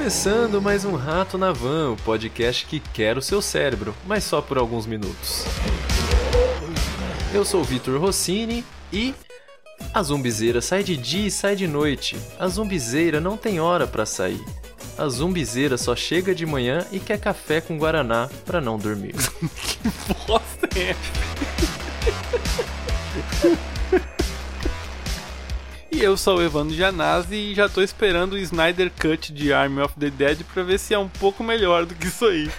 Começando mais um Rato na Van, o podcast que quer o seu cérebro, mas só por alguns minutos. Eu sou o Vitor Rossini e a zumbizeira sai de dia e sai de noite. A zumbizeira não tem hora para sair. A zumbizeira só chega de manhã e quer café com guaraná para não dormir. que bosta é E eu sou o Evandro Janazzi e já tô esperando o Snyder Cut de Army of the Dead pra ver se é um pouco melhor do que isso aí.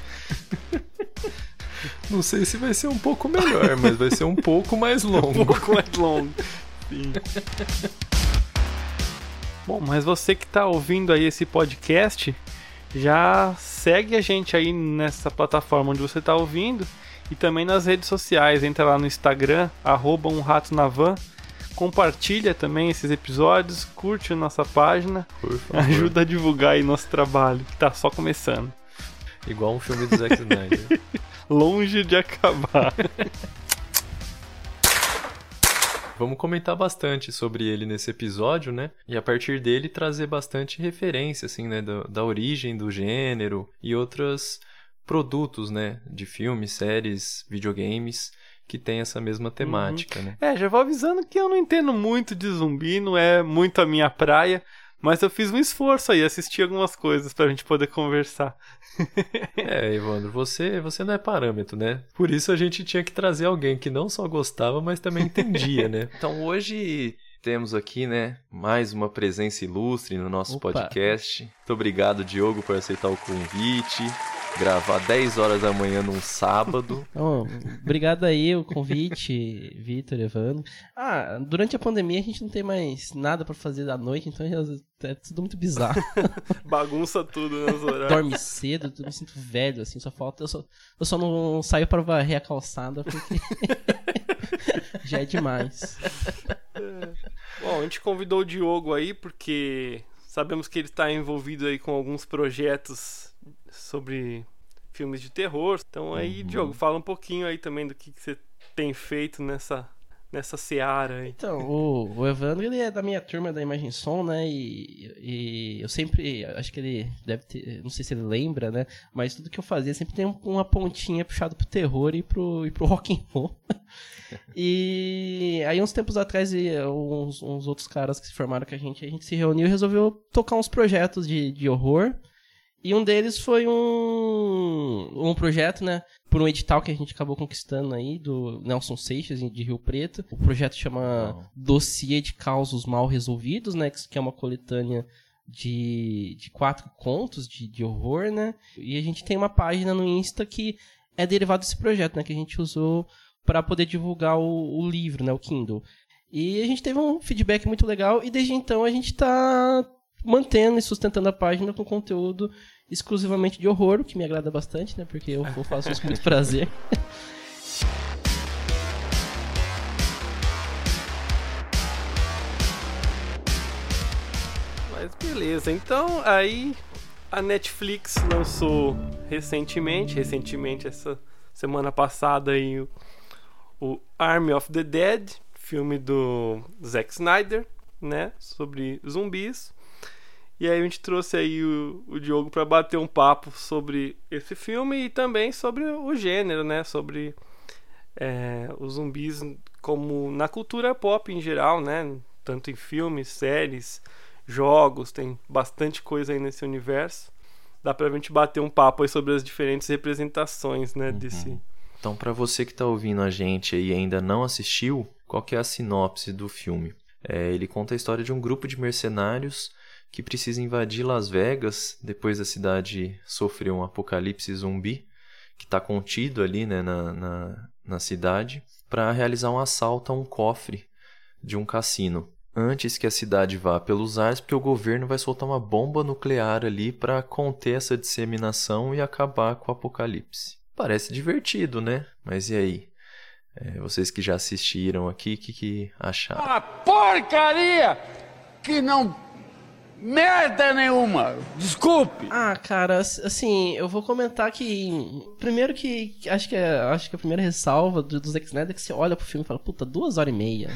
Não sei se vai ser um pouco melhor, mas vai ser um pouco mais longo. um pouco mais longo. Sim. Bom, mas você que tá ouvindo aí esse podcast, já segue a gente aí nessa plataforma onde você tá ouvindo e também nas redes sociais. Entra lá no Instagram, arroba um rato na van compartilha também esses episódios, curte a nossa página, ajuda a divulgar aí nosso trabalho, que tá só começando. Igual um filme do Zack Snyder. Longe de acabar. Vamos comentar bastante sobre ele nesse episódio, né? E a partir dele trazer bastante referência, assim, né? Da, da origem do gênero e outros produtos, né? De filmes, séries, videogames que tem essa mesma temática, uhum. né? É, já vou avisando que eu não entendo muito de zumbi, não é muito a minha praia, mas eu fiz um esforço aí, assisti algumas coisas pra gente poder conversar. é, Evandro, você, você não é parâmetro, né? Por isso a gente tinha que trazer alguém que não só gostava, mas também entendia, né? Então hoje temos aqui, né, mais uma presença ilustre no nosso Opa. podcast. Muito obrigado, Diogo, por aceitar o convite gravar 10 horas da manhã num sábado. Oh, obrigado aí o convite, Vitor, Evandro. Ah, durante a pandemia a gente não tem mais nada para fazer da noite, então é tudo muito bizarro. Bagunça tudo nos horários. Dorme cedo, eu me sinto velho, assim, só falta. Eu só, eu só não saio para varrer a calçada porque já é demais. É. Bom, a gente convidou o Diogo aí porque sabemos que ele está envolvido aí com alguns projetos sobre filmes de terror. Então aí, uhum. Diogo, fala um pouquinho aí também do que, que você tem feito nessa nessa seara aí. Então, o, o Evandro, ele é da minha turma da Imagem Som, né, e, e eu sempre, acho que ele deve ter, não sei se ele lembra, né, mas tudo que eu fazia sempre tem uma pontinha puxada pro terror e pro, e pro rock and roll. e aí uns tempos atrás, uns, uns outros caras que se formaram com a gente, a gente se reuniu e resolveu tocar uns projetos de, de horror, e um deles foi um, um projeto, né? Por um edital que a gente acabou conquistando aí, do Nelson Seixas, de Rio Preto. O projeto chama oh. Dossiê de Causos Mal Resolvidos, né? Que é uma coletânea de, de quatro contos de, de horror, né? E a gente tem uma página no Insta que é derivado desse projeto, né? Que a gente usou para poder divulgar o, o livro, né? O Kindle. E a gente teve um feedback muito legal e desde então a gente está mantendo e sustentando a página com conteúdo exclusivamente de horror, o que me agrada bastante, né? Porque eu faço isso com muito prazer. Mas beleza, então aí a Netflix lançou recentemente, recentemente essa semana passada aí o, o Army of the Dead, filme do Zack Snyder, né, sobre zumbis. E aí a gente trouxe aí o, o Diogo para bater um papo sobre esse filme e também sobre o gênero, né? Sobre é, os zumbis como na cultura pop em geral, né? Tanto em filmes, séries, jogos, tem bastante coisa aí nesse universo. Dá pra gente bater um papo aí sobre as diferentes representações, né, uhum. desse... Então, para você que tá ouvindo a gente e ainda não assistiu, qual que é a sinopse do filme? É, ele conta a história de um grupo de mercenários que precisa invadir Las Vegas depois da cidade sofrer um apocalipse zumbi, que está contido ali né, na, na, na cidade, para realizar um assalto a um cofre de um cassino. Antes que a cidade vá pelos ares, porque o governo vai soltar uma bomba nuclear ali para conter essa disseminação e acabar com o apocalipse. Parece divertido, né? Mas e aí? É, vocês que já assistiram aqui, o que, que acharam? Uma porcaria que não Merda nenhuma! Desculpe! Ah, cara, assim, eu vou comentar que. Primeiro que acho que é, acho que a primeira ressalva do, do Zack Snyder é que você olha pro filme e fala, puta, duas horas e meia.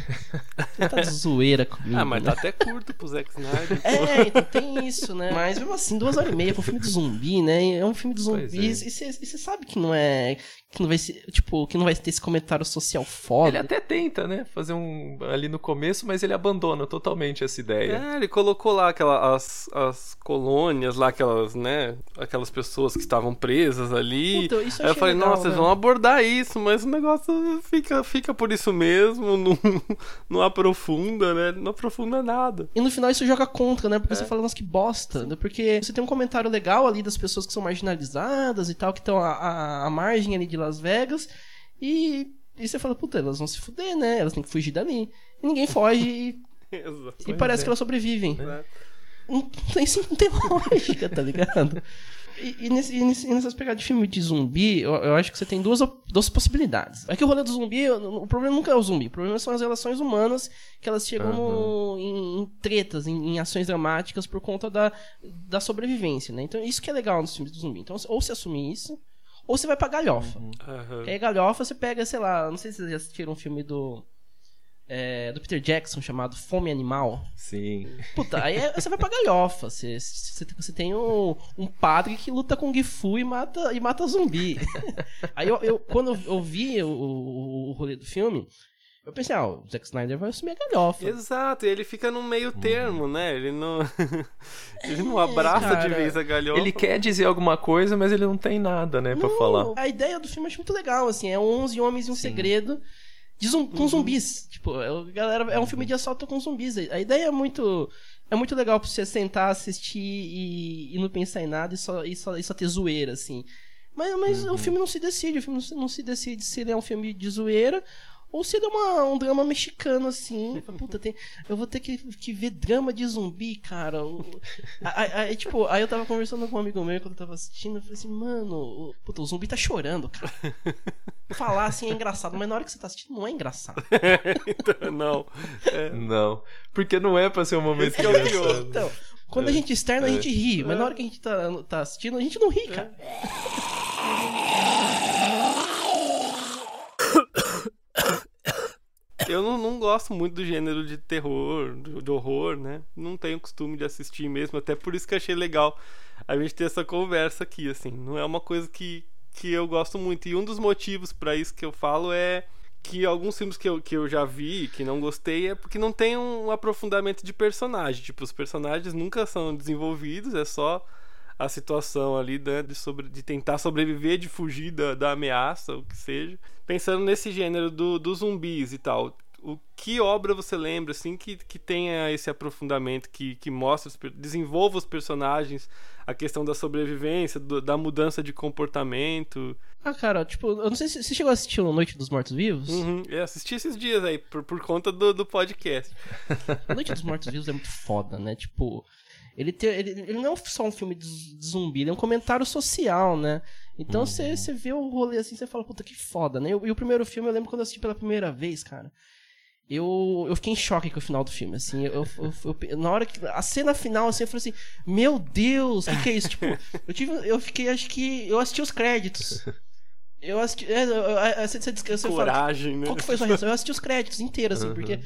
Você tá de zoeira comigo. Ah, mas né? tá até curto pro Zack Snyder. É, então tem isso, né? Mas mesmo assim, duas horas e meia pra um filme de zumbi, né? É um filme de Pois zumbis. é. E você sabe que não é. Que não vai ser. Tipo, que não vai ter esse comentário social foda. Ele até tenta, né? Fazer um ali no começo, mas ele abandona totalmente essa ideia. É, ele colocou lá aquela, as, as colônias lá, aquelas, né? Aquelas pessoas que estavam presas ali. Puta, isso eu Aí eu falei, legal, nossa, né? eles vão abordar isso, mas o negócio fica, fica por isso mesmo, não, não aprofunda, né? Não aprofunda nada. E no final isso joga contra, né? Porque É. você fala, nossa, que bosta. né? Porque você tem um comentário legal ali das pessoas que são marginalizadas e tal, que estão à, margem ali de Las Vegas. E, e você fala, puta, elas vão se fuder, né? Elas têm que fugir dali. E ninguém foge e, Exato. e parece é. que elas sobrevivem. É. Não tem, não tem lógica, tá ligado? E, e, nesse, e nesse- e nessas pegadas de filme de zumbi, eu, eu acho que você tem duas, duas possibilidades. É que o rolê do zumbi, o problema nunca é o zumbi, o problema são as relações humanas, que elas chegam no- em, em tretas, em, em ações dramáticas por conta da, da sobrevivência, né? Então isso que é legal nos filmes do zumbi. Então, ou você assumir isso, ou você vai pra galhofa. E aí, galhofa, você pega, sei lá, não sei se vocês já assistiram um filme do. É, do Peter Jackson chamado Fome Animal. Sim. Puta, aí é- você vai pra galhofa. Você, você, você tem um, um padre que luta com Gifu e mata, e mata zumbi. aí eu, eu- quando eu, vi o, o, o rolê do filme, eu pensei, ah, o Zack Snyder vai assumir a galhofa. Exato, e ele fica no meio termo, né? Ele não. ele não É, abraça de vez a galhofa. Ele quer dizer alguma coisa, mas ele não tem nada, né, pra Não, falar. A ideia do filme eu acho muito legal, assim, é 11 homens e um segredo com zumbis. Tipo, é, galera, é um filme de assalto com zumbis. A ideia é muito é muito legal pra você sentar, assistir e, e não pensar em nada e só, e só, e só ter zoeira, assim. Mas, mas o filme não se decide, o filme não se, não se decide se ele é um filme de zoeira ou se ele é uma, um drama mexicano, assim. Puta, tem, eu vou ter que, que ver drama de zumbi, cara. Aí, aí, tipo, aí eu tava conversando com um amigo meu quando eu tava assistindo, eu falei assim, mano, o, puta, o zumbi tá chorando, cara. Falar assim é engraçado, mas na hora que você tá assistindo não é engraçado. Então, não. É, Não. Porque não é pra ser um momento que é engraçado. Então, quando a gente externa, a gente ri, mas na hora que a gente tá, tá assistindo, a gente não ri, cara. Eu não, não gosto muito do gênero de terror, de, horror, né? Não tenho costume de assistir mesmo, até por isso que achei legal a gente ter essa conversa aqui, assim. Não é uma coisa que, que eu gosto muito. E um dos motivos pra isso que eu falo é que alguns filmes que eu, que eu já vi, que não gostei, é porque não tem um aprofundamento de personagem. Tipo, os personagens nunca são desenvolvidos, é só a situação ali né, de, sobre, de tentar sobreviver, de fugir da, da ameaça, o que seja. Pensando nesse gênero do, dos zumbis e tal, o que obra você lembra assim que, que tenha esse aprofundamento, que, que mostra, os desenvolva os personagens, a questão da sobrevivência, do- da mudança de comportamento? Ah, cara, tipo, eu não sei se você chegou a assistir o Noite dos Mortos Vivos. Uhum, Eu assisti esses dias aí, por, por conta do, do podcast. Noite dos Mortos Vivos é muito foda, né? Tipo, ele, tem, ele, ele não é só um filme de zumbi, ele é um comentário social, né? Então você você vê o rolê assim, você fala, puta, que foda, né? E, o- e o primeiro filme, eu lembro quando eu assisti pela primeira vez, cara. Eu, eu fiquei em choque com o final do filme, assim. Eu, eu- eu- na hora que. A cena final, assim, eu falei assim: Meu Deus, o que, que é isso? tipo, eu tive. Eu fiquei, acho que. Eu assisti os créditos. Eu assisti. É, eu- eu- eu- você, você, você fala, Coragem, né? qual que foi a sua reação? Eu assisti os créditos inteiros, assim, porque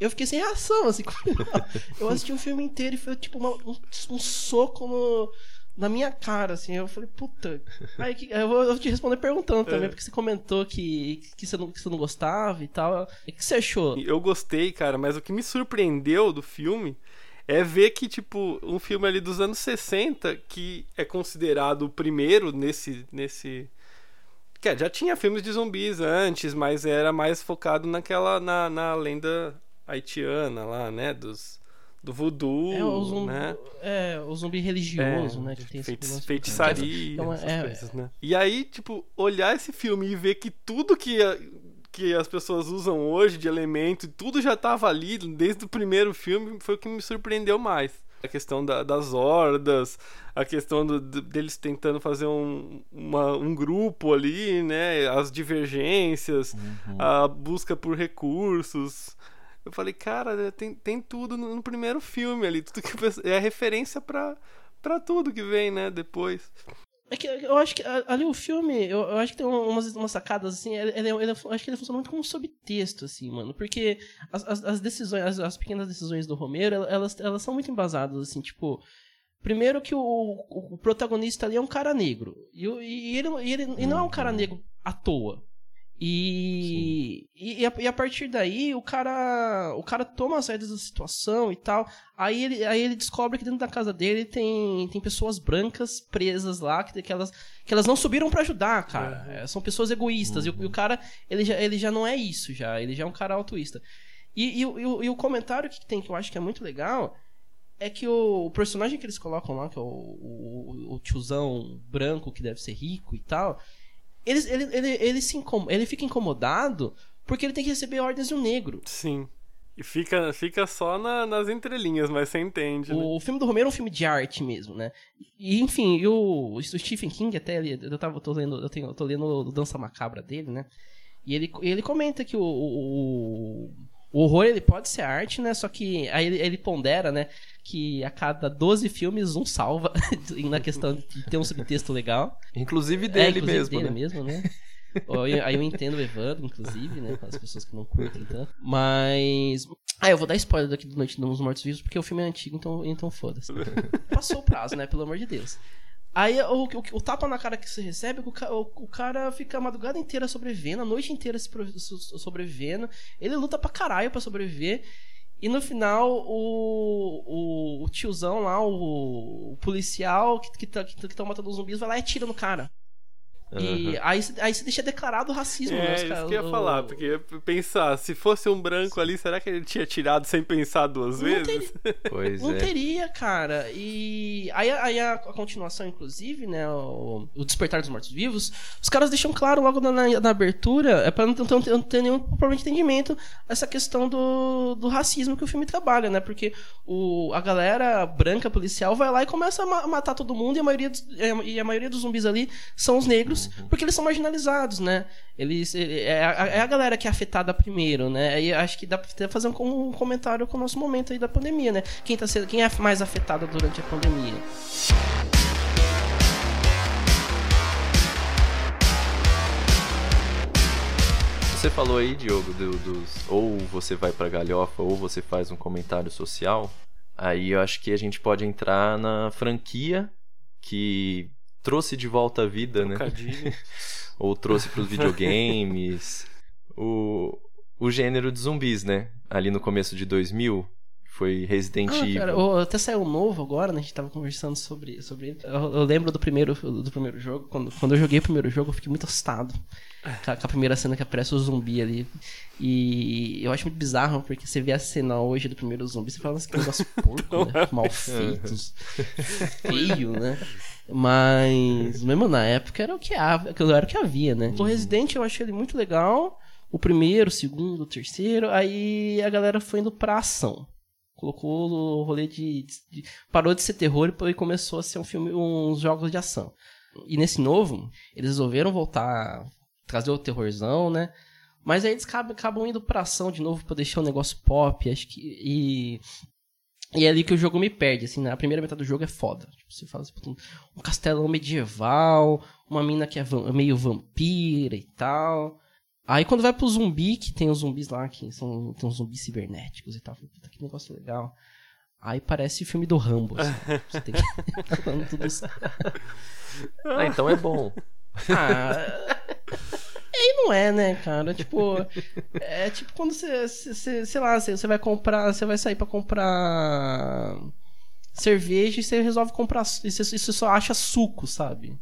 eu fiquei sem reação, assim. eu assisti o filme inteiro e foi tipo uma- um, um soco no, na minha cara, assim. Eu falei, puta. Aí eu, vou, eu vou te responder perguntando também, É. porque você comentou que, que, você não, que você não gostava e tal. O que você achou? Eu gostei, cara, mas o que me surpreendeu do filme é ver que, tipo, um filme ali dos anos 60, que é considerado o primeiro nesse. nesse... Que já tinha filmes de zumbis antes, mas era mais focado naquela. na, na lenda haitiana lá, né? Dos. Do voodoo, É o zumbi, né? é, o zumbi religioso, É, né? Que tem Feiti- feitiçaria, Então, essas é- coisas, né? E aí, tipo, olhar esse filme e ver que tudo que, que as pessoas usam hoje de elemento, tudo já tava ali desde o primeiro filme, foi o que me surpreendeu mais. A questão da- das hordas, a questão do- deles tentando fazer um, uma- um grupo ali, né? As divergências, a busca por recursos. Eu falei, cara, tem, tem tudo no, no primeiro filme ali. Tudo que é referência pra, pra tudo que vem, né? Depois. É que eu acho que ali o filme, eu, eu acho que tem umas, umas sacadas, assim, ele, ele, ele, acho que ele funciona muito como subtexto, assim, mano. Porque as, as, as decisões, as, as, pequenas decisões do Romero, elas, elas são muito embasadas, assim, tipo. Primeiro que o, o, o protagonista ali é um cara negro. E, e, ele, e ele e não é um cara negro à toa. E, e, a, e, a, partir daí o cara o cara toma as rédeas da situação e tal. Aí ele, aí ele descobre que dentro da casa dele tem, tem pessoas brancas presas lá, que, que, elas, que elas não subiram para ajudar, cara. Uhum. É, são pessoas egoístas. Uhum. E, o, e, o, cara, ele já, ele já não é isso, já. Ele já é um cara altruísta. E, e, o, e o comentário que tem, que eu acho que é muito legal, é que o, o personagem que eles colocam lá, que é o, o, o tiozão branco que deve ser rico e tal ele, ele, ele, ele, se incom ele fica incomodado porque ele tem que receber ordens de um negro. Sim. E fica, fica só na, nas entrelinhas, mas você entende. O, né? o filme do Romero é um filme de arte mesmo, né? E enfim, o, o Stephen King até eu tava tô lendo, eu, tenho, tô lendo o Dança Macabra dele, né? E ele, ele comenta que o, o, o horror ele pode ser arte, né? Só que aí ele, ele pondera, né? Que a cada 12 filmes um salva na questão de ter um subtexto legal. Inclusive dele é, inclusive mesmo. Dele né? mesmo, né? aí eu entendo o Evandro, inclusive, né? Para as pessoas que não curtem tanto. Mas. Ah, eu vou dar spoiler daqui do Noite dos Mortos Vivos, porque o filme é antigo, então, então foda-se. Passou o prazo, né? Pelo amor de Deus. Aí o, o, o, tapa na cara que você recebe, o, o, o, cara fica a madrugada inteira sobrevivendo, a noite inteira sobrevivendo. Ele luta pra caralho pra sobreviver. E no final, o, o, tiozão lá, o, policial que, que, tá, que, que tá matando os zumbis, vai lá e tira no cara. E uhum. aí, aí você deixa declarado o racismo, é, né? Os isso que eu ia falar, porque pensar, se fosse um branco ali, será que ele tinha tirado sem pensar duas não vezes? Pois não é. teria, cara. E aí, aí a, a, continuação, inclusive, né? O, o Despertar dos Mortos-Vivos, os caras deixam claro logo na, na, na abertura, é pra não, não, não ter nenhum problema de entendimento, essa questão do, do racismo que o filme trabalha, né? Porque o, a galera branca policial vai lá e começa a ma matar todo mundo e a maioria, dos, e a maioria dos zumbis ali são os negros negros, porque eles são marginalizados, né? Eles, é, é, a, é a galera que é afetada primeiro, né? E acho que dá pra fazer um, um comentário com o nosso momento aí da pandemia, né? Quem, tá sendo, quem é mais afetado durante a pandemia? Você falou aí, Diogo, do, dos ou você vai pra galhofa ou você faz um comentário social. Aí eu acho que a gente pode entrar na franquia que trouxe de volta à vida, né? Ou trouxe para os videogames. o, o gênero de zumbis, né? Ali no começo de 2000, foi Resident ah, Evil. Cara, até saiu novo agora, né? A gente tava conversando sobre, sobre ele. Eu, eu, lembro do primeiro, do primeiro jogo. Quando, quando eu joguei o primeiro jogo, eu fiquei muito assustado. Com a, com a primeira cena que aparece o zumbi ali. E eu acho muito bizarro, porque você vê a cena hoje do primeiro zumbi, você fala assim, que negócio porco, né? Mal feitos. feio, né? Mas, mesmo na época, era o que havia, era o que havia né? O Resident eu achei ele muito legal. O primeiro, o segundo, o terceiro. Aí a galera foi indo pra ação. Colocou o rolê de, de, Parou de ser terror e começou a ser um filme, uns jogos de ação. E nesse novo, eles resolveram voltar. Trazer o terrorzão, né? Mas aí eles acabam, acabam indo pra ação de novo pra deixar o negócio pop. Acho que. E e é ali que o jogo me perde, assim, na primeira metade do jogo é foda. Tipo, você fala assim, um castelão medieval, uma mina que é meio vampira e tal. Aí quando vai pro zumbi, que tem os zumbis lá, que são tem uns zumbis cibernéticos e tal. Puta, que negócio legal. Aí parece o filme do Rambo, assim. Você tem que... tudo ah, então é bom. Ah... Não é, né, cara? Tipo, é tipo quando você, sei lá, você, vai comprar, você vai sair para comprar cerveja e você resolve comprar, e você, você só acha suco, sabe?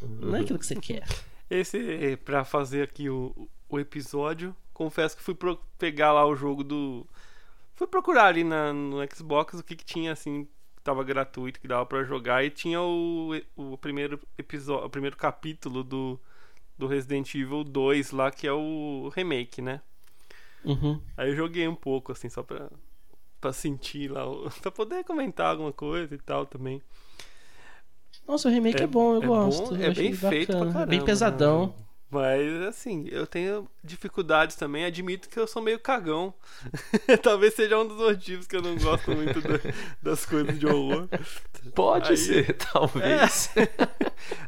Não é aquilo que você quer. Esse, pra fazer aqui o, o episódio, confesso que fui pegar lá o jogo do. Fui procurar ali na, no Xbox o que, que tinha assim tava gratuito que dava para jogar e tinha o, o primeiro episódio, o primeiro capítulo do do Resident Evil 2 lá, que é o remake, né? Uhum. Aí eu joguei um pouco, assim, só pra, pra sentir lá, pra poder comentar alguma coisa e tal também. Nossa, o remake é, é bom, eu é gosto. Bom, eu é bem feito pra caramba. Bem pesadão. Né? Mas, assim, eu tenho dificuldades também. Admito que eu sou meio cagão. Talvez seja um dos motivos que eu não gosto muito da, das coisas de horror. Pode Aí- ser, talvez. É.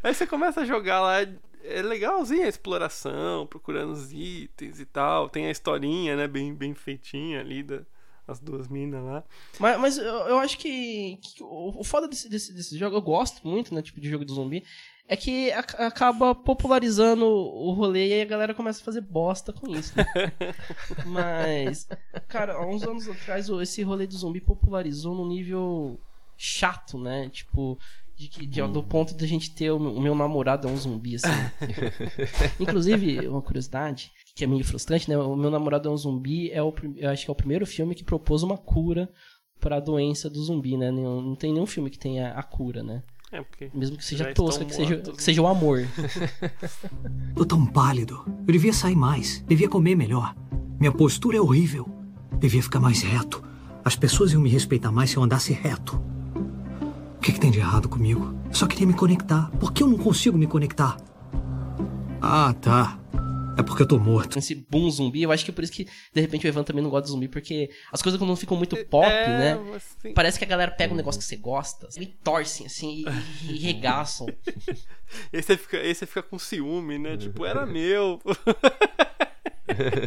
Aí você começa a jogar lá. É legalzinho a exploração, procurando os itens e tal. Tem a historinha, né? Bem, bem feitinha ali da, as duas minas lá. Mas, mas eu, eu acho que, que o, foda desse, desse, desse jogo, eu gosto muito, né, tipo de jogo do zumbi, é que ac- acaba popularizando o rolê e aí a galera começa a fazer bosta com isso. Né? mas, cara, há uns anos atrás esse rolê do zumbi popularizou num nível chato, né? Tipo, de que, de- do ponto de a gente ter o meu, o meu namorado é um zumbi, assim. Inclusive, uma curiosidade, que é meio frustrante, né? O meu namorado é um zumbi, é o, eu acho que é o primeiro filme que propôs uma cura para a doença do zumbi, né? Nenhum- Não tem nenhum filme que tenha a cura, né? É, porque. Mesmo que seja tosca, que seja, que né? seja o amor. Tô tão pálido. Eu devia sair mais. Devia comer melhor. Minha postura é horrível. Devia ficar mais reto. As pessoas iam me respeitar mais se eu andasse reto. O que, que tem de errado comigo? Eu só queria me conectar. Por que eu não consigo me conectar? Ah, tá. É porque eu tô morto. Esse boom zumbi, eu acho que é por isso que, de repente, o Evan também não gosta de zumbi, porque as coisas quando ficam muito pop, é, né? assim, Parece que a galera pega um negócio que você gosta, e torcem, assim, e, e regaçam. Esse você fica, esse você fica com ciúme, né? Tipo, era meu.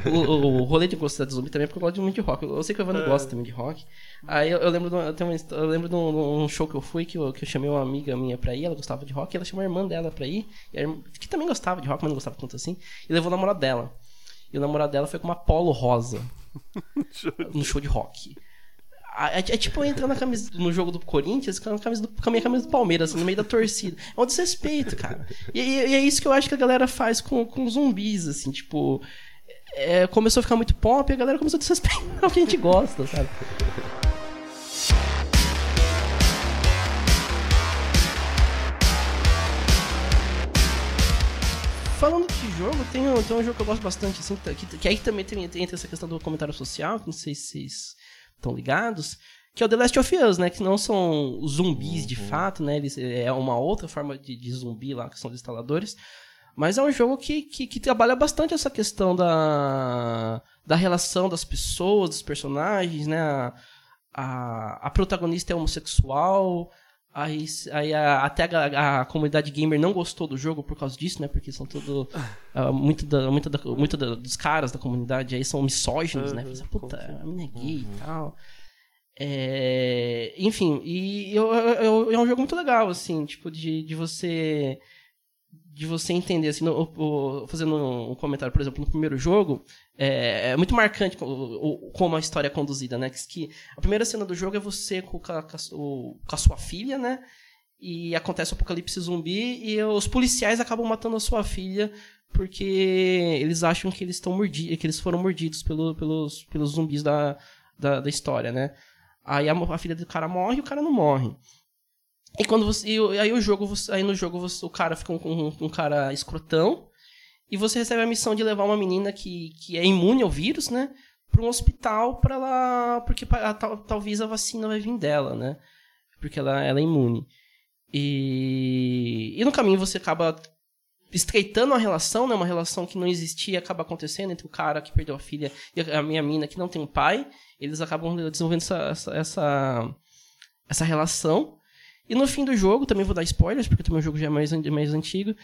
o, o, o rolê de gostar de zumbi também é porque eu gosto muito de rock. Eu, eu sei que o Evan não É. gosta também de rock. Aí eu, eu lembro, de, uma- eu, tenho uma eu lembro de um, um show que eu fui, que eu, que eu chamei uma amiga minha pra ir, ela gostava de rock, e ela chamou a irmã dela pra ir, irmã- que também gostava de rock, mas não gostava tanto assim, e levou o namorado dela. E o namorado dela foi com uma polo rosa no show de rock. É, é tipo eu entrar na camisa, no jogo do Corinthians com a, camisa do, com a minha camisa do Palmeiras, assim, no meio da torcida. É um desrespeito, cara. E, e- e é isso que eu acho que a galera faz com, com zumbis, assim, tipo. É, começou a ficar muito pop e a galera começou a desrespeitar o que a gente gosta, sabe? Falando de jogo, tem um, tem um jogo que eu gosto bastante, assim, que, que aí também tem, tem essa questão do comentário social, que não sei se vocês estão ligados, que é o The Last of Us, né? Que não são zumbis de fato, né? Eles, é uma outra forma de, de zumbi lá, que são os instaladores. Mas é um jogo que, que, que trabalha bastante essa questão da, da relação das pessoas, dos personagens, né? A, a, a protagonista é homossexual, aí, aí a- até a, a comunidade gamer não gostou do jogo por causa disso, né? Porque são tudo. ah, muito da, muito, da, muito da- dos caras da comunidade aí são misóginos, né? Uhum, Fala, com Puta, certeza. a mina é gay e tal. É, enfim, e eu, eu- eu- é um jogo muito legal, assim, tipo, de, de você de você entender, assim, no- o- fazendo um comentário, por exemplo, no primeiro jogo, é, é muito marcante o- o- como a história é conduzida, né? Que, que a primeira cena do jogo é você com, com a, com a sua filha, né? E acontece o apocalipse zumbi e os policiais acabam matando a sua filha porque eles acham que eles estão mordidos, que eles foram mordidos pelo- pelos, pelos zumbis da, da, da história, né? Aí a, a filha do cara morre e o cara não morre. E quando você. E, aí o jogo, aí no jogo você- o cara fica com um, um cara escrotão. E você recebe a missão de levar uma menina que, que é imune ao vírus, né? Pra um hospital pra ela. Porque pa- tal- talvez a vacina vai vir dela, né? Porque ela, ela é imune. E, e no caminho você acaba estreitando a relação, né? Uma relação que não existia acaba acontecendo entre o cara que perdeu a filha e a minha mina que não tem um pai. Eles acabam desenvolvendo essa, essa, essa, essa relação. E no fim do jogo, também vou dar spoilers, porque o jogo já é mais, mais antigo.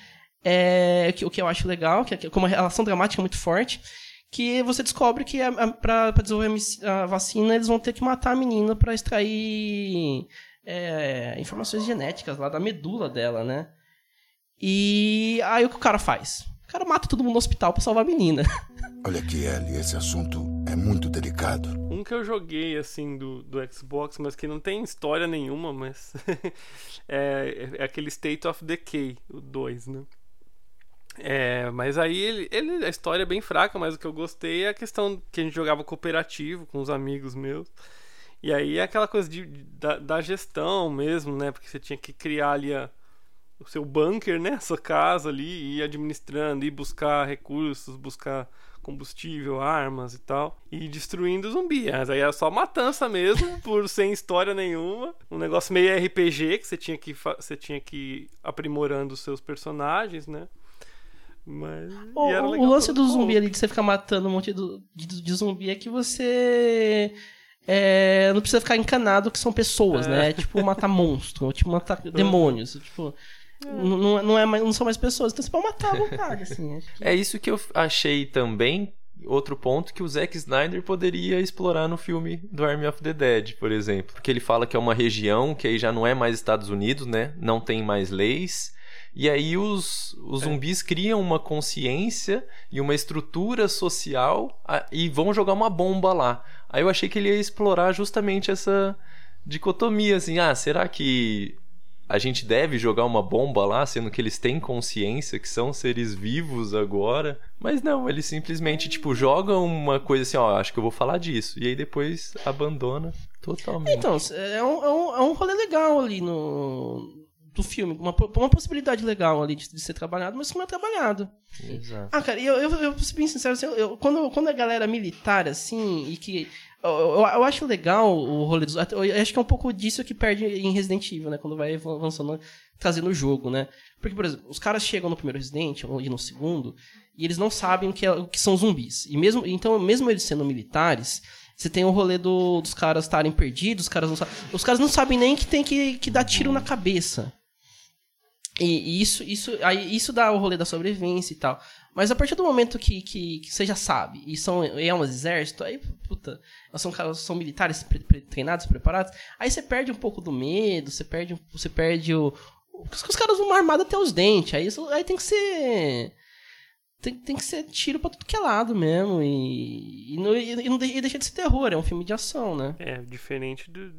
É, o que eu acho legal, é que como a relação dramática é muito forte, que você descobre que a, a, pra, pra desenvolver a, vacina, eles vão ter que matar a menina pra extrair é, informações genéticas lá da medula dela, né? E aí o que o cara faz? O cara mata todo mundo no hospital pra salvar a menina. Olha aqui, Ellie, esse assunto é muito delicado. Um que eu joguei, assim, do, do Xbox, mas que não tem história nenhuma, mas. é, é aquele State of Decay, o 2, né? É, mas aí ele, ele- a história é bem fraca, mas o que eu gostei é a questão que a gente jogava cooperativo com os amigos meus. E aí é aquela coisa de, da, da gestão mesmo, né? Porque você tinha que criar ali a- o seu bunker, né? A sua casa ali, e ir administrando, ir buscar recursos, buscar combustível, armas e tal, e destruindo zumbi. Mas aí era só matança mesmo, por sem história nenhuma. Um negócio meio RPG que você tinha que você tinha que ir aprimorando os seus personagens, né? Mas. O, lance do zumbi ali, de você ficar matando um monte do- de, de zumbi, é que você. é, não precisa ficar encanado que são pessoas, né? É tipo matar monstro, tipo matar demônios. Tipo, não, não, é mais, não são mais pessoas, então você pode matar à vontade, assim. acho que- É isso que eu achei também. Outro ponto que o Zack Snyder poderia explorar no filme do Army of the Dead, por exemplo. Porque ele fala que é uma região que aí já não é mais Estados Unidos, né? Não tem mais leis. E aí os, os zumbis criam uma consciência e uma estrutura social e vão jogar uma bomba lá. Aí eu achei que ele ia explorar justamente essa dicotomia, assim, ah, será que a gente deve jogar uma bomba lá, sendo que eles têm consciência que são seres vivos agora. Mas não, eles simplesmente, tipo, jogam uma coisa assim, ó, acho que eu vou falar disso. E aí depois abandona totalmente. Então, é um, é, um, é um rolê legal ali no. Do filme, uma, uma possibilidade legal ali de, de ser trabalhado, mas que não é trabalhado. Exato. Ah, cara, eu, eu, eu vou ser bem sincero, assim, eu- quando, quando a galera militar, assim, e que. Eu, eu, eu acho legal o rolê dos. Eu acho que é um pouco disso que perde em Resident Evil, né? Quando vai avançando, trazendo o jogo, né? Porque, por exemplo, os caras chegam no primeiro Resident e no segundo, e eles não sabem o que, é- o que são zumbis. E mesmo, então, mesmo eles sendo militares, você tem o rolê do- dos caras estarem perdidos, os caras não sabem. Os caras não sabem nem que tem que, que dar tiro na cabeça. E, e isso, isso, aí, isso dá o rolê da sobrevivência e tal. Mas a partir do momento que, que, que você já sabe, e são e é um exército, aí, puta, são, são militares treinados, preparados, aí você perde um pouco do medo, você perde, você perde o. Os, os caras vão armados até os dentes, aí, isso- aí tem que ser. Tem, tem que ser tiro pra tudo que é lado mesmo. E, e, não, e, não de- deixa de ser terror, é um filme de ação, né? É, diferente do,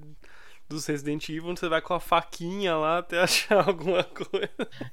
dos Resident Evil, onde você vai com a faquinha lá até achar alguma coisa.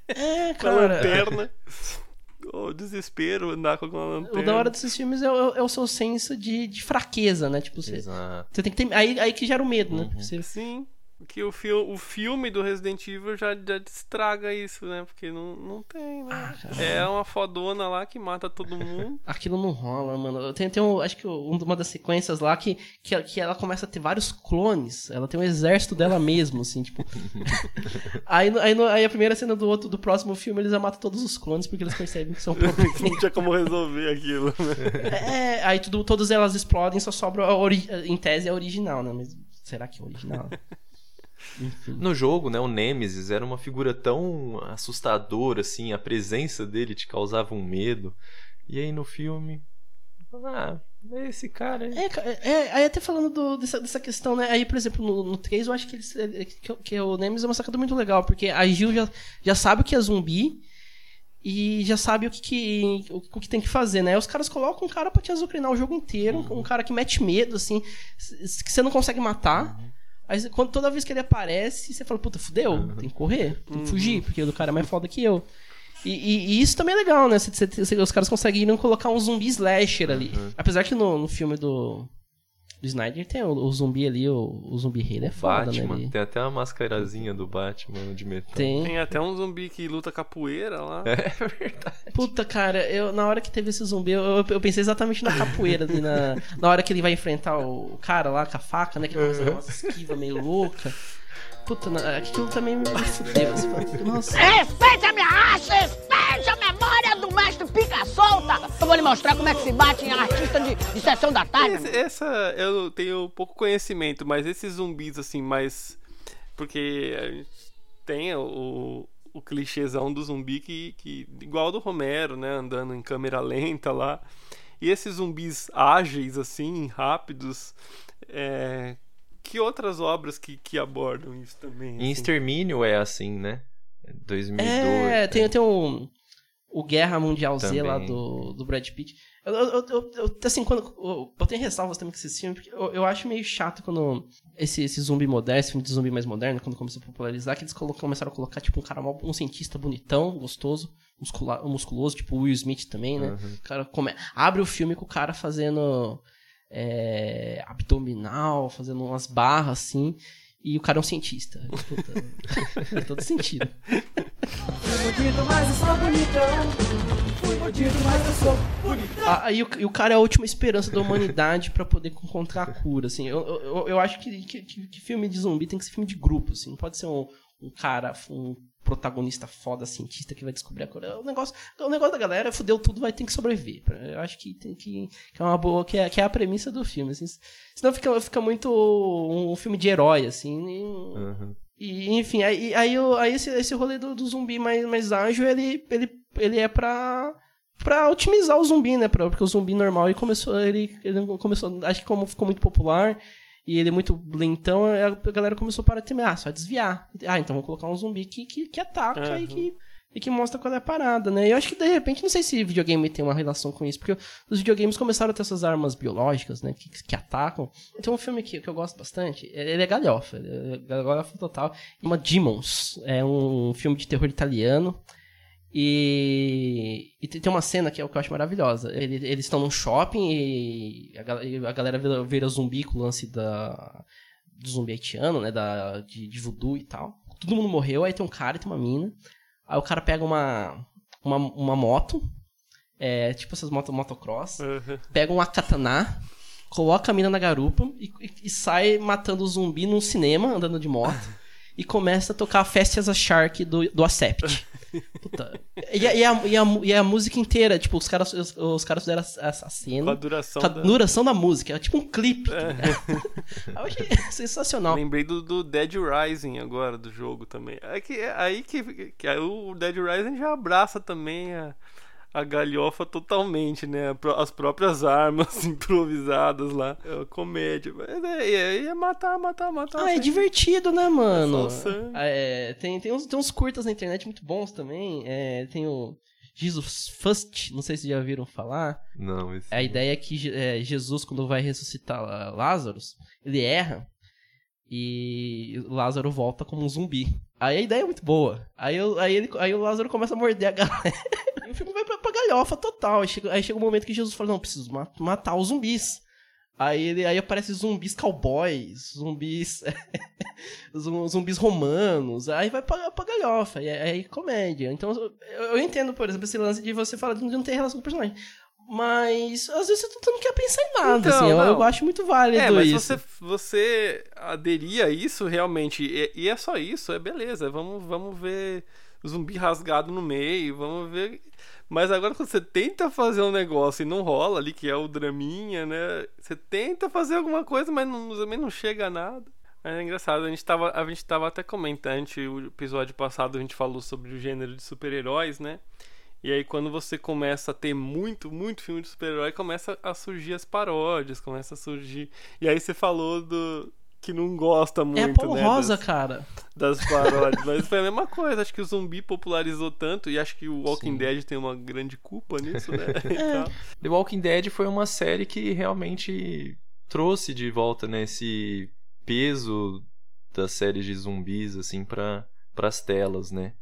É, Com a cara. lanterna. O desespero andar com alguma lanterna. O da hora desses filmes é, o- é o seu senso de, de fraqueza, né? Tipo, você, Exato. você tem que ter. Aí, aí que gera o medo, né? Você, Sim, que o, fil o filme do Resident Evil já, já estraga isso, né? Porque não, não tem, né? é uma fodona lá que mata todo mundo. aquilo não rola, mano. Tem, tem um, acho que um- uma das sequências lá que, que, que ela começa a ter vários clones. Ela tem um exército dela mesmo, assim, tipo. aí, aí, aí a primeira cena do outro, do próximo filme, eles já matam todos os clones porque eles percebem que são problemas. não tinha como resolver aquilo, né? É, aí tudo, todas elas explodem, só sobra a ori- em tese a original, né? Mas será que é original? Enfim. No jogo, né, o Nemesis era uma figura tão assustadora, assim, a presença dele te causava um medo. E aí no filme. Ah, é esse cara. aí. É, ca- é, aí até falando do- dessa, dessa questão, né? Aí, por exemplo, no, no 3, eu acho que, eles, é, que, que o Nemesis é uma sacada muito legal, porque a Jill já, já sabe o que é zumbi e já sabe o que, que- o, o que tem que fazer, né? Os caras colocam um cara pra te azucrinar o jogo inteiro, um cara que mete medo, assim, que você não consegue matar. Aí quando, toda vez que ele aparece, você fala, puta, fudeu, tem que correr, tem que fugir, porque o cara é mais foda que eu. E, e- e isso também é legal, né? Você- você- você- os caras conseguiram colocar um zumbi slasher ali. Apesar que no, no filme do, do Snyder tem o, o zumbi ali, o, o zumbi rei, é foda, Batman. né? Ele Tem até uma mascarazinha do Batman de metal. tem. Tem até um zumbi que luta capoeira lá. É verdade. Puta, cara, eu, na hora que teve esse zumbi, eu, eu- eu pensei exatamente na capoeira ali, na, na hora que ele vai enfrentar o cara lá com a faca, né? Que ele faz uma esquiva meio louca. Puta, aquilo também me fudeu. Assim, fala, nossa. Respeite a minha arte, mestre Pica Solta. Eu vou lhe mostrar como é que se bate em artista de, de sessão da tarde. Esse- essa eu tenho pouco conhecimento, mas esses zumbis assim, mais. Porque a gente tem o, o clichêzão do zumbi que, que. igual do Romero, né? Andando em câmera lenta lá. E esses zumbis ágeis, assim, rápidos. é, que outras obras que, que abordam isso também? Em assim? Extermínio é assim, né? 2002. É, né? tem, tem um. O Guerra Mundial Z Também. lá do, do Brad Pitt. Eu, eu, eu- eu- assim, quando. Eu, eu tenho ressalvas também com esse filme, porque eu, acho meio chato quando esse, esse zumbi moderno, esse filme de zumbi mais moderno, quando começou a popularizar, que eles colo- começaram a colocar, tipo, um cara, um cientista bonitão, gostoso, muscula, musculoso, tipo o Will Smith também, né? O cara come, abre o filme com o cara fazendo é, abdominal, fazendo umas barras assim. E o cara é um cientista. Puta, faz todo sentido. Ah, Aí o, e o cara é a última esperança da humanidade pra poder encontrar a cura, assim. Eu, eu, eu acho que, que, que- que filme de zumbi tem que ser filme de grupo, assim. Não pode ser um, um cara, um protagonista foda, cientista que vai descobrir a cura. O negócio, o negócio da galera, fudeu tudo, vai ter que sobreviver. Eu acho que tem que, que é uma boa, que é, que é a premissa do filme. Assim. Senão fica, fica muito um filme de herói, assim. E, Uhum. E, enfim, aí, aí, aí esse, esse rolê do, do zumbi mais, mais ágil, ele, ele, ele é pra, pra otimizar o zumbi, né? Pra- porque o zumbi normal, ele começou, ele, ele começou, acho que como ficou muito popular e ele é muito lentão, a galera começou a parar de temer, ah, só desviar. Ah, então vou colocar um zumbi que, que, que ataca e Uhum. que... E que mostra qual é a parada, né? E eu acho que de repente, não sei se videogame tem uma relação com isso, porque os videogames começaram a ter essas armas biológicas, né? Que, que atacam. Tem um filme que, que eu gosto bastante, ele é galhofa, ele é galhofa total. Chama Demons, é um filme de terror italiano. E, e tem uma cena que, é, o que eu acho maravilhosa. Ele- eles estão num shopping e a, a galera vira, vira zumbi com o lance da, do zumbi haitiano, né? Da, de, de voodoo e tal. Todo mundo morreu, aí tem um cara e tem uma mina. Aí o cara pega uma, uma, uma moto, é, tipo essas motos motocross, Uhum. pega um katana, coloca a mina na garupa e, e- e sai matando o zumbi num cinema, andando de moto, e começa a tocar Fast as a Shark do, do Acept. Puta. E, a- e a, e, a, e a música inteira, tipo, os caras, os, os caras fizeram a, a Com a cena. duração Com a duração da música, é tipo um clipe. ligado? Eu achei sensacional. Lembrei do, do Dead Rising agora, do jogo também. É que é aí que, que aí o Dead Rising já abraça também a, a galhofa totalmente, né? As próprias armas improvisadas lá. É uma comédia. Mas é, é, é matar, matar, matar. Ah, é divertido, né, mano? É só sangue. É, tem, tem, uns, tem uns curtas na internet muito bons também. É, tem o Jesus First, não sei se já ouviram falar. Não, esse... A ideia é que Je- é, Jesus, quando vai ressuscitar lá- Lázaro, ele erra e Lázaro volta como um zumbi. Aí a ideia é muito boa. Aí, eu- aí, ele, aí o Lázaro começa a morder a galera. E o filme vai pra, pra galhofa total. Aí chega, aí chega um momento que Jesus fala: Não, preciso ma- matar os zumbis. Aí, ele, aí aparece zumbis cowboys, zumbis. zum- zumbis romanos. Aí vai pra, pra galhofa. E aí, aí comédia. Então eu, eu entendo, por exemplo, esse lance de você falar de não ter relação com o personagem. Mas às vezes você não quer pensar em nada, Então, assim. Eu, eu acho muito válido É, mas isso. você, você aderir a isso realmente, e, e é só isso, é beleza. Vamos, vamos ver zumbi rasgado no meio, vamos ver. Mas agora quando você tenta fazer um negócio e não rola ali, que é o draminha, né? Você tenta fazer alguma coisa, mas não, também não chega a nada. É engraçado, a gente tava, a gente tava até comentando, o episódio passado a gente falou sobre o gênero de super-heróis, né? E aí quando você começa a ter muito, muito filme de super-herói, começa a surgir as paródias, começa a surgir. E aí você falou do que não gosta muito, é a Paulo né, Rosa, das, cara. das paródias, mas foi a mesma coisa, acho que o zumbi popularizou tanto e acho que o Walking Sim. Dead tem uma grande culpa nisso, né? É. The Walking Dead foi uma série que realmente trouxe de volta né, esse peso das séries de zumbis assim para as telas, né?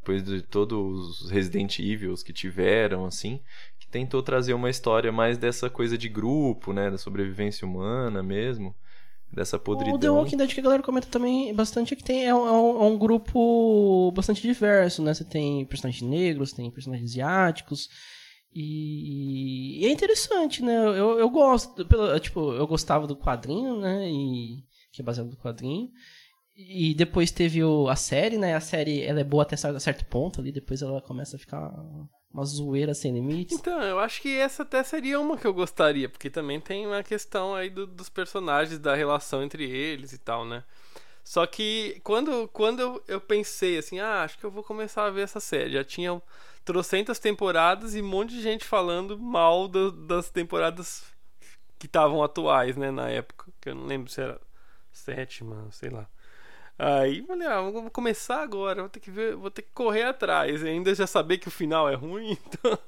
Depois de todos os Resident Evils que tiveram assim, que tentou trazer uma história mais dessa coisa de grupo, né, da sobrevivência humana mesmo, dessa podridão. O The Walking Dead que a galera comenta também bastante é que tem, é, um, é um- é um grupo bastante diverso, né? Você tem personagens negros, tem personagens asiáticos. E, e é interessante, né? Eu, eu gosto, pelo, tipo, eu gostava do quadrinho, né? E, que é baseado no quadrinho. E depois teve o, a série, né? A série ela é boa até cer- certo ponto ali, depois ela começa a ficar uma zoeira sem limites. Então, eu acho que essa até seria uma que eu gostaria, porque também tem uma questão aí do- dos personagens, da relação entre eles e tal, né? Só que quando, quando eu, pensei assim, ah, acho que eu vou começar a ver essa série, já tinham trocentas temporadas e um monte de gente falando mal da- das temporadas que estavam atuais, né, na época, que eu não lembro se era sétima, sei lá. Aí falei, ah, vou começar agora, vou ter que ver, vou ter que correr atrás, e ainda já saber que o final é ruim, então.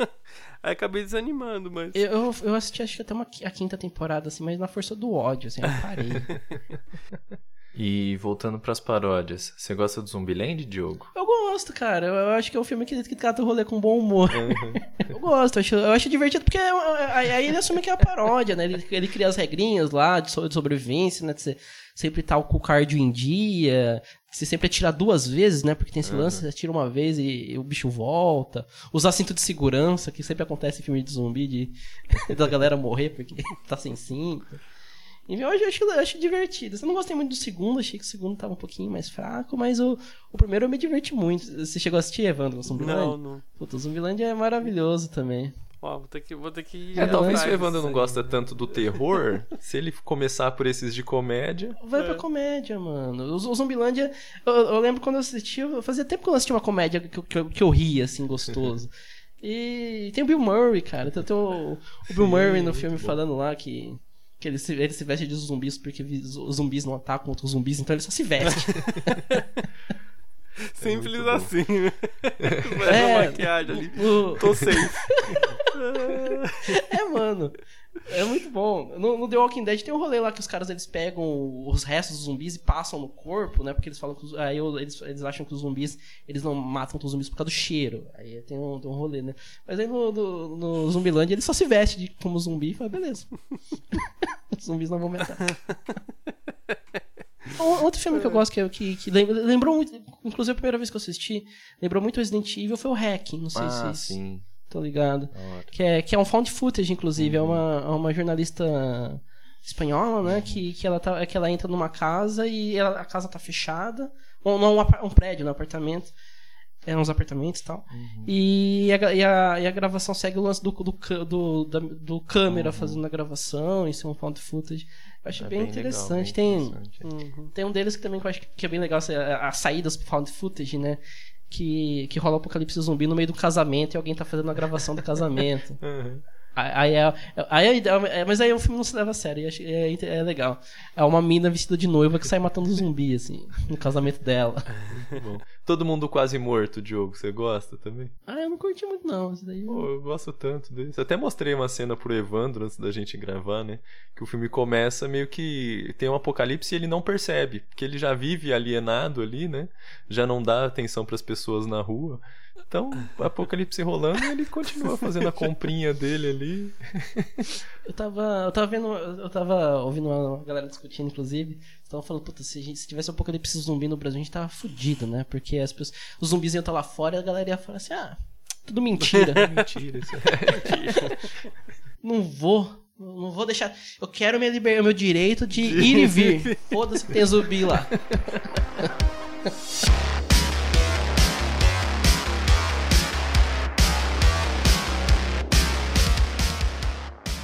Aí acabei desanimando, mas. Eu, eu, assisti acho que até uma, a quinta temporada, assim, mas na força do ódio, assim, eu parei. E voltando pras paródias, você gosta do Zumbiland, Diogo? Eu gosto, cara. Eu, acho que é um filme que, que trata o rolê com bom humor. eu gosto, eu acho, eu acho divertido porque é- é- aí ele assume que é a paródia, né? Ele, ele cria as regrinhas lá de, so- de sobrevivência, né? De você sempre estar com o cardio em dia, de você sempre atirar duas vezes, né? Porque tem esse lance, você atira uma vez e, e o bicho volta. Usar cinto de segurança, que sempre acontece em filme de zumbi, de da galera morrer porque tá sem cinto. Enfim, hoje eu acho, eu acho divertido. Eu não gostei muito do segundo, achei que o segundo tava um pouquinho mais fraco, mas o, o primeiro eu me diverti muito. Você chegou a assistir, Evandro, o Zumbilândia? Não, não. Puta, o Zumbilândia é maravilhoso também. Ó, vou ter que, vou ter que É, ir talvez o Evandro não gosta tanto do terror, se ele começar por esses de comédia. Vai É. pra comédia, mano. O, o Zumbilândia, eu, eu lembro quando eu assisti, eu fazia tempo que eu assisti uma comédia que, eu- que, eu- que eu ria, assim, gostoso. E tem o Bill Murray, cara. Tem, tem o, o Bill Sim, Murray no filme bom. falando lá que, que ele, se, ele se veste de zumbis porque os zumbis não atacam outros zumbis, então ele só se veste. Simples muito bom. assim, né? É. maquiagem ali. O- Tô safe. É, mano. É muito bom. No, no The Walking Dead tem um rolê lá que os caras eles pegam os restos dos zumbis e passam no corpo, né? Porque eles falam que os- aí eles, eles acham que os zumbis eles não matam os zumbis por causa do cheiro. Aí tem um, tem um rolê, né? Mas aí no, no, no Zumbilândia ele só se veste de, como zumbi e fala, beleza. os zumbis não vão matar. Outro filme que eu gosto que, é- que, que lembrou muito, inclusive a primeira vez que eu assisti, lembrou muito Resident Evil foi o Hack. Não sei Ah, se sim. Tô ligado. Ótimo. Que é, que é um found footage, inclusive. Uhum. É uma, é uma jornalista espanhola, né? Que, que, ela tá, que ela entra numa casa e ela- a casa tá fechada. Ou não, um, um prédio, um apartamento. É uns apartamentos e tal. Uhum. E, a, e, a, e a gravação segue o lance do, do, do, da- do câmera Uhum. fazendo a gravação. Isso é um found footage. Eu acho É bem, legal, interessante. bem Tem, interessante. Uhum. tem um deles que também eu acho que é bem legal, as saídas pro found footage, né? Que, que rola o apocalipse zumbi no meio do casamento e alguém tá fazendo a gravação do casamento. Uhum. Aí, é, aí, é- mas aí o filme não se leva a sério, e acho- é, é legal. É uma mina vestida de noiva que sai matando zumbi, assim, no casamento dela. Muito bom. Todo mundo quase morto, Diogo. Você gosta também? Ah, eu não curti muito não, isso daí. Pô, eu gosto tanto desse. Até mostrei uma cena pro Evandro antes da gente gravar, né? Que o filme começa meio que tem um apocalipse e ele não percebe, porque ele já vive alienado ali, né? Já não dá atenção pras pessoas na rua. Então, apocalipse rolando, ele continua fazendo a comprinha dele ali. Eu tava, eu tava vendo, eu tava ouvindo uma galera discutindo, inclusive, estavam falando, puta, se, a gente- se tivesse um apocalipse zumbi no Brasil, a gente tava fudido, né? Porque as pessoas, os zumbis iam estar lá fora e a galera ia falar assim, ah, tudo mentira. Mentira, isso é. não vou, não vou deixar, eu quero minha liber, meu direito de ir e vir. Foda-se que tem zumbi lá.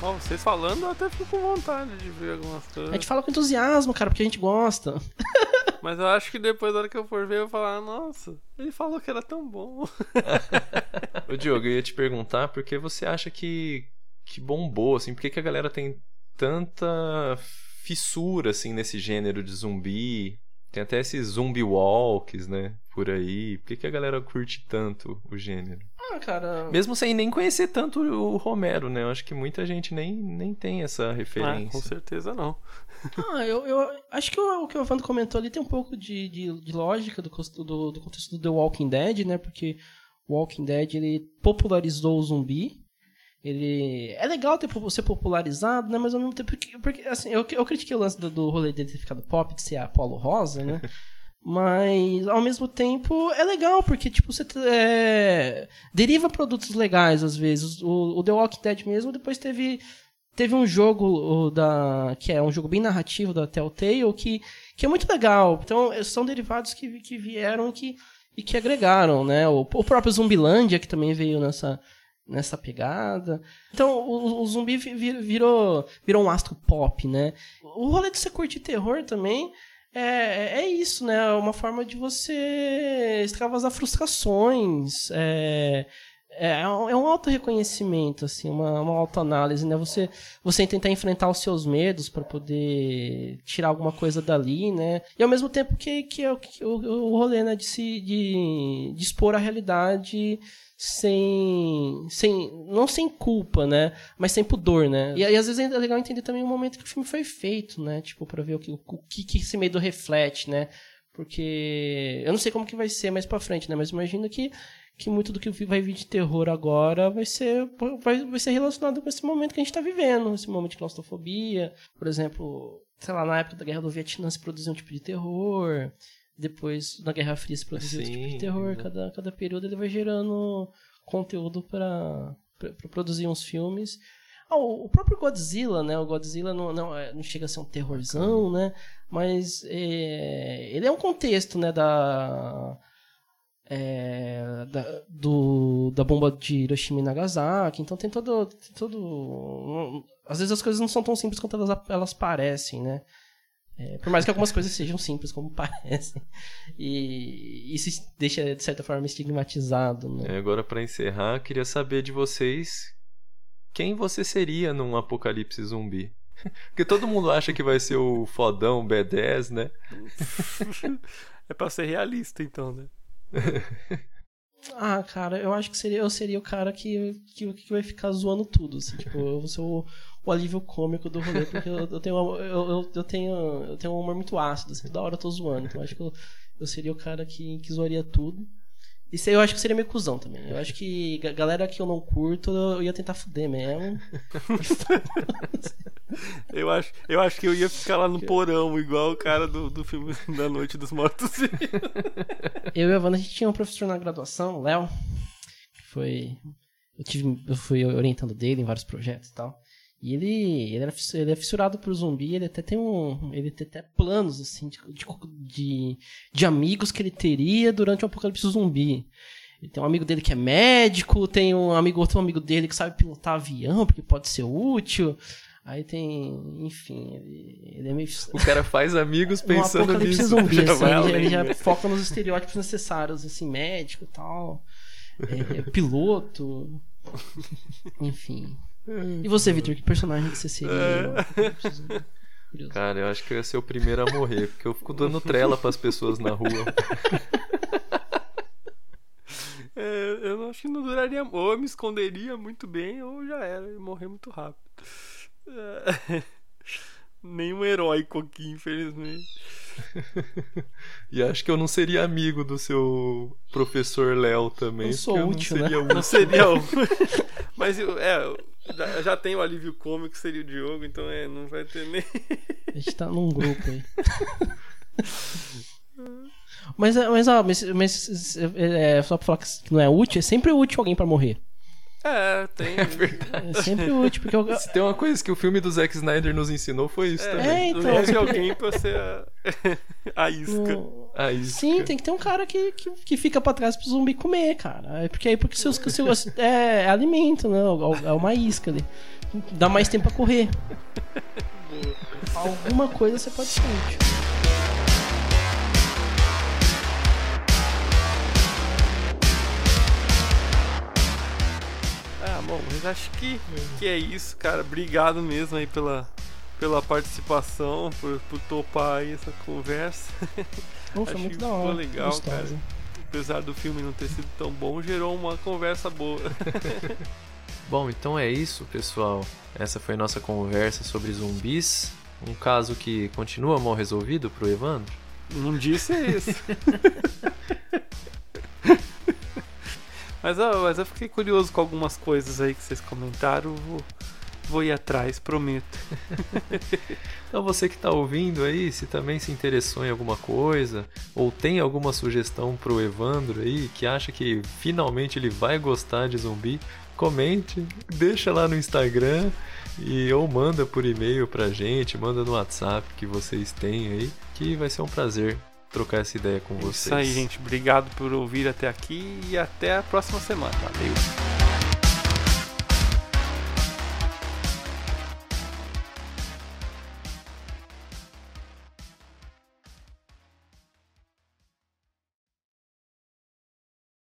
Ó, vocês falando, eu até fico com vontade de ver algumas A coisas. gente fala com entusiasmo, cara, porque a gente gosta. Mas eu acho que depois, na hora que eu for ver, eu vou falar, nossa, ele falou que era tão bom. Ô Diogo, eu ia te perguntar por que você acha que, que bombou, assim, por que, que a galera tem tanta fissura, assim, nesse gênero de zumbi? Tem até esses zumbi walks, né, por aí. Por que, que a galera curte tanto o gênero? Ah, cara. Mesmo sem nem conhecer tanto o Romero, né? Eu acho que muita gente nem, nem tem essa Ah, referência. com certeza não. Ah, eu, eu acho que o, o que o Evandro comentou ali tem um pouco de, de, de lógica do, do, do contexto do The Walking Dead, né? Porque o Walking Dead ele popularizou o zumbi. Ele é legal ter ser popularizado, né? Mas ao mesmo tempo porque, porque assim, eu, eu critiquei o lance do, do rolê dele ter ficado pop, de ser a Apollo Rosa, né? Mas ao mesmo tempo é legal, porque tipo, você é, deriva produtos legais às vezes. O, o The Walking Dead mesmo depois teve teve um jogo da que é um jogo bem narrativo da Telltale que, que é muito legal. Então são derivados que, que vieram que, e que agregaram, né? O, o próprio Zumbilândia que também veio nessa nessa pegada. Então o, o zumbi vi- vi- virou virou um astro pop, né? O rolê de você curtir terror também é, é isso, né? É uma forma de você extravasar frustrações. É, é, um- é um auto-reconhecimento, assim, uma, uma autoanálise, né? Você, você tentar enfrentar os seus medos para poder tirar alguma coisa dali, né? E ao mesmo tempo que, que é o, que- o, o rolê, né? De se de, de expor a realidade sem, sem. não sem culpa, né? Mas sem pudor, né? E, aí às vezes é legal entender também o momento que o filme foi feito, né? Tipo, pra ver o que, o que, que esse medo reflete, né? Porque eu não sei como que vai ser mais pra frente, né? Mas imagino que, que muito do que vai vir de terror agora vai ser, vai, vai ser relacionado com esse momento que a gente tá vivendo, esse momento de claustrofobia. Por exemplo, sei lá, na época da Guerra do Vietnã se produziu um tipo de terror. Depois, na Guerra Fria se produziu outro tipo de Sim, terror. Cada, cada período ele vai gerando conteúdo pra produzir uns filmes. Ah, o próprio Godzilla, né? O Godzilla não, não, é, não chega a ser um terrorzão, né? Mas é, ele é um contexto, né? Da, é, da, do, da bomba de Hiroshima e Nagasaki. Então tem todo, tem todo. Às vezes as coisas não são tão simples quanto elas, elas parecem, né? É, por mais que algumas coisas sejam simples como parecem. E isso deixa, de certa forma, estigmatizado. Né? É, agora, para encerrar, queria saber de vocês quem você seria num apocalipse zumbi. Porque todo mundo acha que vai ser o fodão B10, né? é pra ser realista, então, né? Ah, cara, eu acho que seria, eu seria o cara que, que, que vai ficar zoando tudo. Assim, tipo, eu vou ser o, o alívio cômico do rolê, porque eu, eu, tenho, eu, eu, eu, tenho, eu tenho um humor muito ácido, assim, da hora eu tô zoando. Então eu acho que eu, eu seria o cara que, que zoaria tudo. Isso aí eu acho que seria meio cuzão também. Eu acho que galera que eu não curto, eu ia tentar fuder mesmo. eu, acho, eu acho que eu ia ficar lá no porão, igual o cara do, do filme da Noite dos Mortos. eu e a Wanda, a gente tinha um professor na graduação, o Léo, que foi. Eu, tive, eu fui orientando dele em vários projetos e tal. E ele, ele, era, ele é fissurado por zumbi, ele até tem um. Ele tem até planos, assim, de, de, de amigos que ele teria durante o apocalipse zumbi. Ele tem um amigo dele que é médico, tem um amigo, outro amigo dele que sabe pilotar avião, porque pode ser útil. Aí tem, enfim, ele, ele é meio. O cara faz amigos pensando um apocalipse nisso. zumbi, assim, ele, já, ele já foca nos estereótipos necessários, assim, médico e tal, é, piloto, enfim. E você, Victor, que personagem que você seria? É. Cara, eu acho que eu ia ser o primeiro a morrer, porque eu fico dando trela para as pessoas na rua. É, eu acho que não duraria. Ou eu me esconderia muito bem, ou já era, ia morrer muito rápido. É, nenhum heróico aqui, infelizmente. e acho que eu não seria amigo do seu professor Léo também. Eu sou útil, eu não né? seria Não seria o. Mas é, já, já tem o alívio cômico que seria o Diogo, então é, não vai ter nem. A gente tá num grupo aí. mas, mas, ó, mas, mas é, só pra falar que não é útil, é sempre útil alguém pra morrer. É, tem. É verdade. É sempre útil, porque eu... Se tem uma coisa que o filme do Zack Snyder nos ensinou foi isso é, também. É, então. Leve alguém pra ser a, a isca. No... A isca. Sim, tem que ter um cara que, que, que fica pra trás pro zumbi comer, cara. É porque aí porque seus, seus é, é alimento, né? É uma isca ali. Dá mais tempo pra correr. Alguma coisa você pode ser útil. Ah, bom, mas acho que, que é isso, cara. Obrigado mesmo aí pela, pela participação, por, por topar aí essa conversa. Foi Acho muito que da hora. legal, gostosa. cara. Apesar do filme não ter sido tão bom, gerou uma conversa boa. Bom, então é isso, pessoal. Essa foi a nossa conversa sobre zumbis. Um caso que continua mal resolvido pro Evandro. Não disse isso. mas, ó, mas eu fiquei curioso com algumas coisas aí que vocês comentaram. Vou, vou ir atrás, prometo. Então você que está ouvindo aí, se também se interessou em alguma coisa ou tem alguma sugestão pro Evandro aí que acha que finalmente ele vai gostar de zumbi, comente, deixa lá no Instagram e ou manda por e-mail pra gente, manda no WhatsApp que vocês têm aí, que vai ser um prazer trocar essa ideia com vocês. Isso aí, gente. Obrigado por ouvir até aqui e até a próxima semana. Valeu.